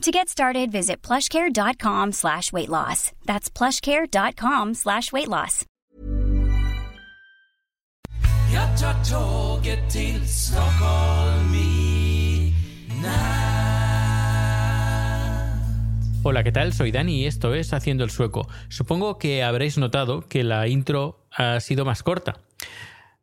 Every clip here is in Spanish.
To get started, visit plushcare.com slash weight loss. That's plushcare.com slash weight loss. Hola, ¿qué tal? Soy Dani y esto es Haciendo el Sueco. Supongo que habréis notado que la intro ha sido más corta.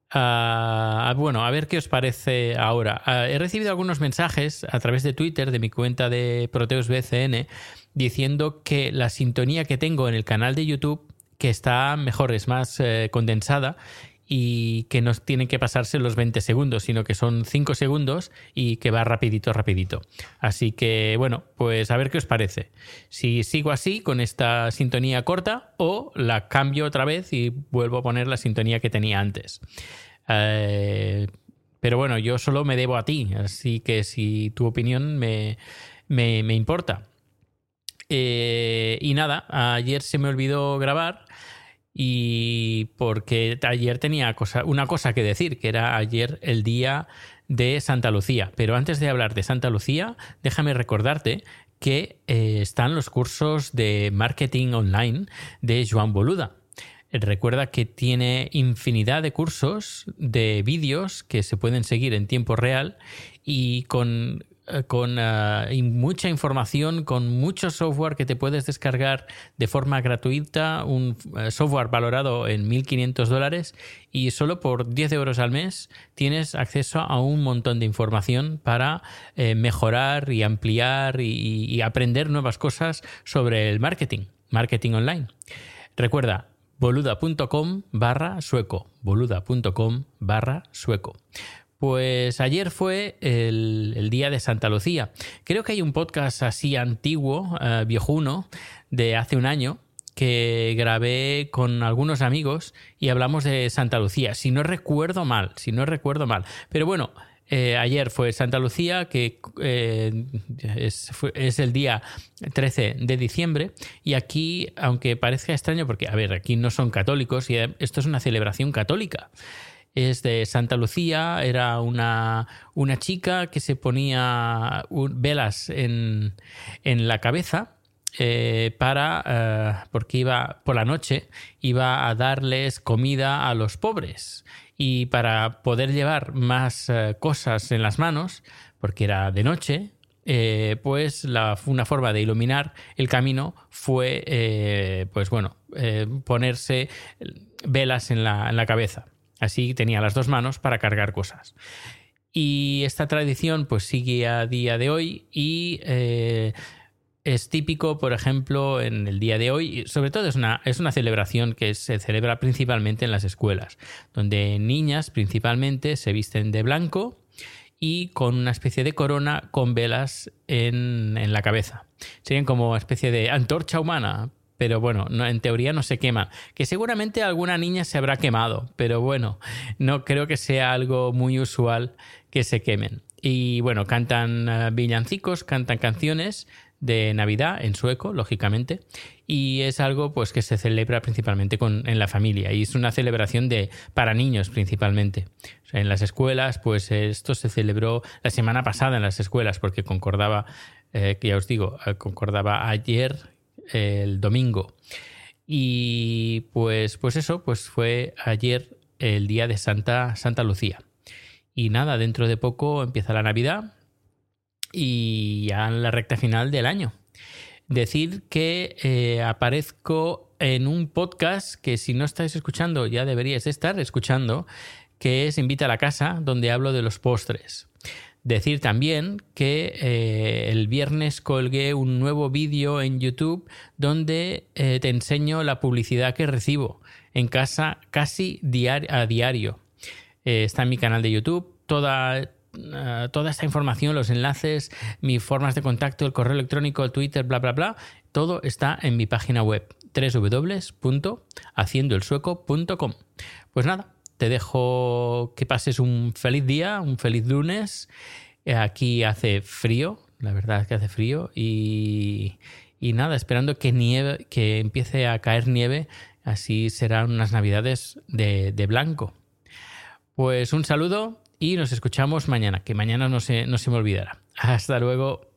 Ah, bueno, a ver qué os parece ahora. Ah, he recibido algunos mensajes a través de Twitter de mi cuenta de Proteus BCN diciendo que la sintonía que tengo en el canal de YouTube que está mejor, es más eh, condensada y que no tienen que pasarse los 20 segundos, sino que son 5 segundos y que va rapidito, rapidito. Así que bueno, pues a ver qué os parece. Si sigo así con esta sintonía corta o la cambio otra vez y vuelvo a poner la sintonía que tenía antes. Eh, pero bueno, yo solo me debo a ti, así que si tu opinión me, me, me importa. Eh, y nada, ayer se me olvidó grabar y porque ayer tenía cosa, una cosa que decir, que era ayer el día de Santa Lucía. Pero antes de hablar de Santa Lucía, déjame recordarte que eh, están los cursos de marketing online de Joan Boluda. Recuerda que tiene infinidad de cursos de vídeos que se pueden seguir en tiempo real y con con uh, mucha información, con mucho software que te puedes descargar de forma gratuita, un uh, software valorado en 1.500 dólares y solo por 10 euros al mes tienes acceso a un montón de información para eh, mejorar y ampliar y, y aprender nuevas cosas sobre el marketing, marketing online. Recuerda, boluda.com barra sueco, boluda.com barra sueco. Pues ayer fue el, día de Santa Lucía. Creo que hay un podcast así antiguo, uh, viejuno, de hace un año, que grabé con algunos amigos y hablamos de Santa Lucía. Si no recuerdo mal, si no recuerdo mal. Pero bueno, eh, ayer fue Santa Lucía, que eh, es, es, el día 13 de diciembre, y aquí, aunque parezca extraño, porque, a ver, aquí no son católicos, y esto es una celebración católica es de Santa Lucía, era una, una chica que se ponía velas en, en la cabeza eh, para, eh, porque iba por la noche, iba a darles comida a los pobres y para poder llevar más eh, cosas en las manos, porque era de noche, pues la, una forma de iluminar el camino fue, pues bueno, ponerse velas en la, en la cabeza. Así tenía las dos manos para cargar cosas. Y esta tradición pues sigue a día de hoy y eh, es típico, por ejemplo, en el día de hoy, sobre todo es una, es una celebración que se celebra principalmente en las escuelas, donde niñas principalmente se visten de blanco y con una especie de corona con velas en, en la cabeza. Serían como una especie de antorcha humana, pero bueno, no, en teoría no se quema. Que seguramente alguna niña se habrá quemado, pero bueno, no creo que sea algo muy usual que se quemen. Y bueno, cantan uh, villancicos, cantan canciones de Navidad en sueco, lógicamente, y es algo pues que se celebra principalmente con, en la familia y es una celebración de para niños principalmente. En las escuelas, pues esto se celebró la semana pasada en las escuelas porque concordaba, eh, que ya os digo, concordaba ayer el domingo. Y pues, pues eso, pues fue ayer el día de Santa, Santa Lucía. Y nada, dentro de poco empieza la Navidad y ya en la recta final del año. Decir que eh, aparezco en un podcast que si no estáis escuchando ya deberíais estar escuchando, que es Invita a la casa, donde hablo de los postres. Decir también que eh, el viernes colgué un nuevo vídeo en YouTube donde eh, te enseño la publicidad que recibo en casa casi a diario. Eh, está en mi canal de YouTube. Toda, toda esta información, los enlaces, mis formas de contacto, el correo electrónico, el Twitter, bla, bla, bla, todo está en mi página web www.haciendoelsueco.com. Pues nada, te dejo que pases un feliz día, un feliz lunes. Eh, aquí hace frío, la verdad es que hace frío y, nada, esperando que nieve, que empiece a caer nieve, así serán unas navidades de, blanco. Pues un saludo y nos escuchamos mañana, que mañana no se, no se me olvidará. Hasta luego.